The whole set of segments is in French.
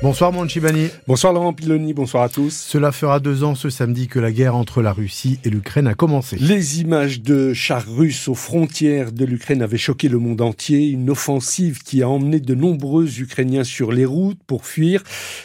Bonsoir Chibani. Bonsoir Laurent Piloni, bonsoir à tous. Cela fera deux ans ce samedi que la guerre entre la Russie et l'Ukraine a commencé. Les images de chars russes aux frontières de l'Ukraine avaient choqué le monde entier. Une offensive qui a emmené de nombreux Ukrainiens sur les routes pour fuir.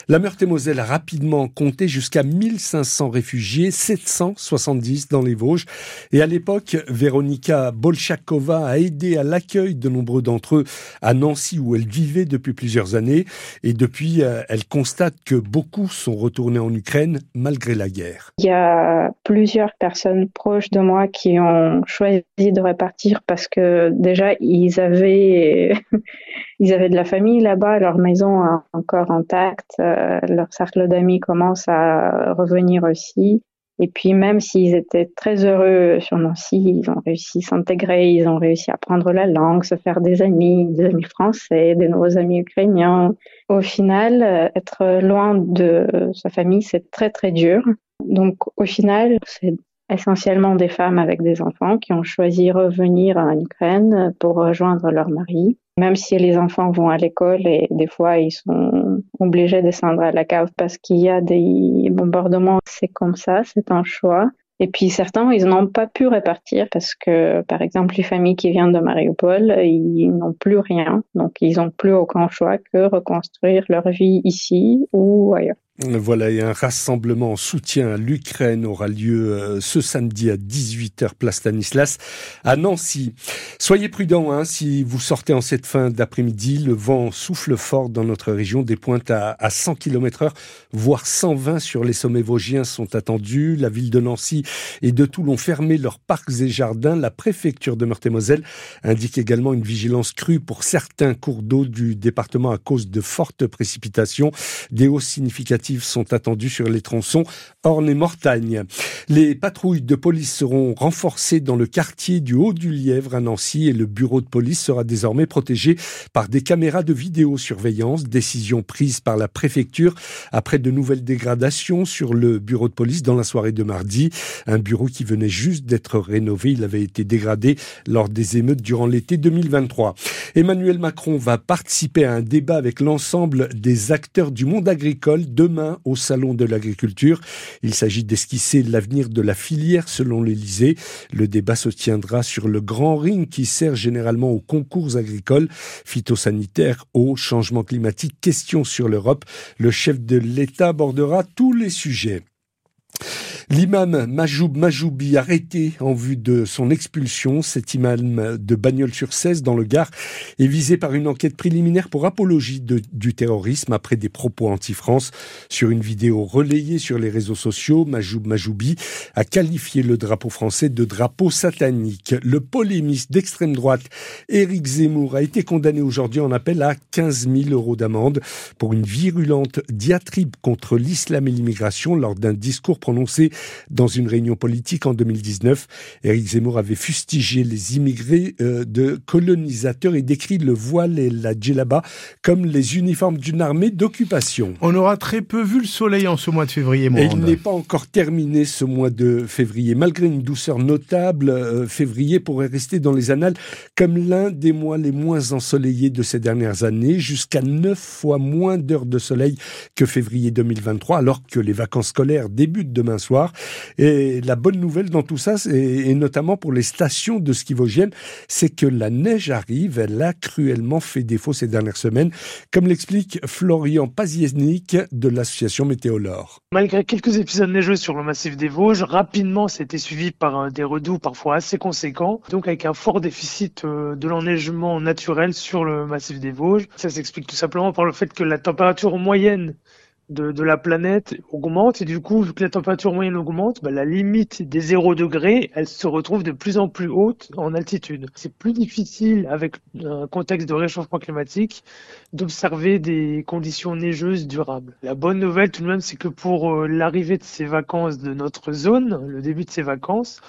La Meurthe-et-Moselle a rapidement compté jusqu'à 1500 réfugiés, 770 dans les Vosges. Et à l'époque, Véronika Bolchakova a aidé à l'accueil de nombreux d'entre eux à Nancy où elle vivait depuis plusieurs années. Et depuis, euh, elle constate que beaucoup sont retournés en Ukraine malgré la guerre. Il y a plusieurs personnes proches de moi qui ont choisi de repartir parce que déjà ils avaient ils avaient de la famille là-bas, leur maison est encore intacte, euh, leur cercle d'amis commence à revenir aussi. Et puis même s'ils étaient très heureux sur Nancy, ils ont réussi à s'intégrer, ils ont réussi à apprendre la langue, se faire des amis, des amis français, des nouveaux amis ukrainiens. Au final, euh, être loin de sa famille, c'est très très dur. Donc au final, c'est essentiellement des femmes avec des enfants qui ont choisi revenir en Ukraine pour rejoindre leur mari. Même si les enfants vont à l'école et des fois ils sont obligés de descendre à la cave parce qu'il y a des bombardements, c'est comme ça, c'est un choix. Et puis certains, ils n'ont pas pu repartir parce que, par exemple, les familles qui viennent de Mariupol, ils n'ont plus rien. Donc, ils n'ont plus aucun choix que reconstruire leur vie ici ou ailleurs. Voilà, et un rassemblement en soutien à l'Ukraine aura lieu euh, ce samedi à 18h place Stanislas à Nancy. Soyez prudents hein, si vous sortez en cette fin d'après-midi. Le vent souffle fort dans notre région, des pointes à, 100 km heure, voire 120 sur les sommets vosgiens sont attendus. La ville de Nancy et de Toulon fermé leurs parcs et jardins. La préfecture de Meurthe-et-Moselle indique également une vigilance crue pour certains cours d'eau du département à cause de fortes précipitations. Des hausses significatives sont attendus sur les tronçons Orne et Mortagne. Les patrouilles de police seront renforcées dans le quartier du Haut-du-Lièvre à Nancy et le bureau de police sera désormais protégé par des caméras de vidéosurveillance, décision prise par la préfecture après de nouvelles dégradations sur le bureau de police dans la soirée de mardi. Un bureau qui venait juste d'être rénové, il avait été dégradé lors des émeutes durant l'été 2023. Emmanuel Macron va participer à un débat avec l'ensemble des acteurs du monde agricole demain au Salon de l'agriculture. Il s'agit d'esquisser l'avenir de la filière selon l'Elysée. Le débat se tiendra sur le grand ring qui sert généralement aux concours agricoles, phytosanitaires, eau, changement climatique, questions sur l'Europe. Le chef de l'État abordera tous les sujets. L'imam Majoub Majoubi arrêté en vue de son expulsion, cet imam de Bagnols-sur-Cèze dans le Gard est visé par une enquête préliminaire pour apologie du terrorisme après des propos anti-France sur une vidéo relayée sur les réseaux sociaux. Majoub Majoubi a qualifié le drapeau français de drapeau satanique. Le polémiste d'extrême droite Éric Zemmour a été condamné aujourd'hui en appel à 15 000 euros d'amende pour une virulente diatribe contre l'islam et l'immigration lors d'un discours prononcé dans une réunion politique en 2019. Éric Zemmour avait fustigé les immigrés euh, de colonisateurs et décrit le voile et la djellaba comme les uniformes d'une armée d'occupation. On aura très peu vu le soleil en ce mois de février. Et il n'est pas encore terminé ce mois de février. Malgré une douceur notable, euh, février pourrait rester dans les annales comme l'un des mois les moins ensoleillés de ces dernières années, jusqu'à neuf fois moins d'heures de soleil que février 2023, alors que les vacances scolaires débutent demain soir. Et la bonne nouvelle dans tout ça, et notamment pour les stations de ski vosgiennes, c'est que la neige arrive. Elle a cruellement fait défaut ces dernières semaines, comme l'explique Florian Paziesnik de l'association Météolore. Malgré quelques épisodes neigeux sur le massif des Vosges, rapidement c'était suivi par des redoux parfois assez conséquents, donc avec un fort déficit euh, de l'enneigement naturel sur le massif des Vosges. Ça s'explique tout simplement par le fait que la température moyenne de, de, la planète augmente et du coup, vu que la température moyenne augmente, bah, la limite des 0 degrés, elle se retrouve de plus en plus haute en altitude. C'est plus difficile avec un contexte de réchauffement climatique d'observer des conditions neigeuses durables. La bonne nouvelle tout de même, c'est que pour euh, l'arrivée de ces vacances de notre zone, le début de ces vacances,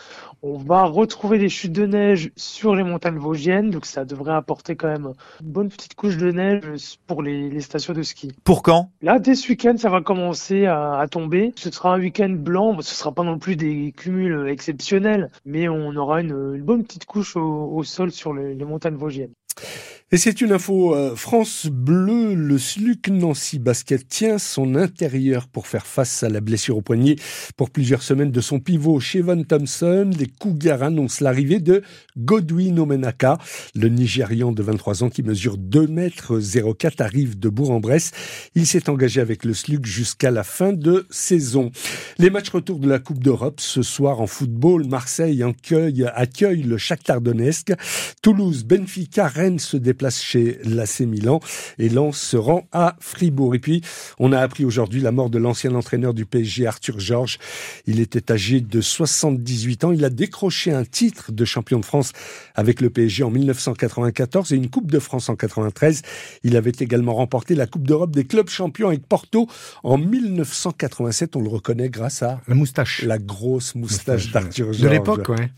on va retrouver des chutes de neige sur les montagnes vosgiennes, donc ça devrait apporter quand même une bonne petite couche de neige pour les, les stations de ski. Pour quand? Là, dès ce week-end, ça va commencer à, tomber. Ce sera un week-end blanc. Ce sera pas non plus des cumuls exceptionnels, mais on aura une, bonne petite couche au, sol sur les, les montagnes vosgiennes. Et c'est une info euh, France Bleu, le SLUC Nancy Basket tient son intérieur pour faire face à la blessure au poignet pour plusieurs semaines de son pivot Shevon Thompson. Les Cougars annoncent l'arrivée de Godwin Omenaka, le Nigérian de 23 ans qui mesure 2 mètres 04 arrive de Bourg-en-Bresse. Il s'est engagé avec le SLUC jusqu'à la fin de saison. Les matchs retour de la Coupe d'Europe ce soir en football, Marseille accueille, accueille le Shakhtar Donetsk. Toulouse, Benfica, Rennes se déplacent chez l'AC Milan et Lens se rend à Fribourg. Et puis, on a appris aujourd'hui la mort de l'ancien entraîneur du PSG, Arthur Georges. Il était âgé de 78 ans. Il a décroché un titre de champion de France avec le PSG en 1994 et une Coupe de France en 93. Il avait également remporté la Coupe d'Europe des clubs champions avec Porto en 1987. On le reconnaît grâce à la moustache, la grosse moustache, d'Arthur Georges. De l'époque, ouais.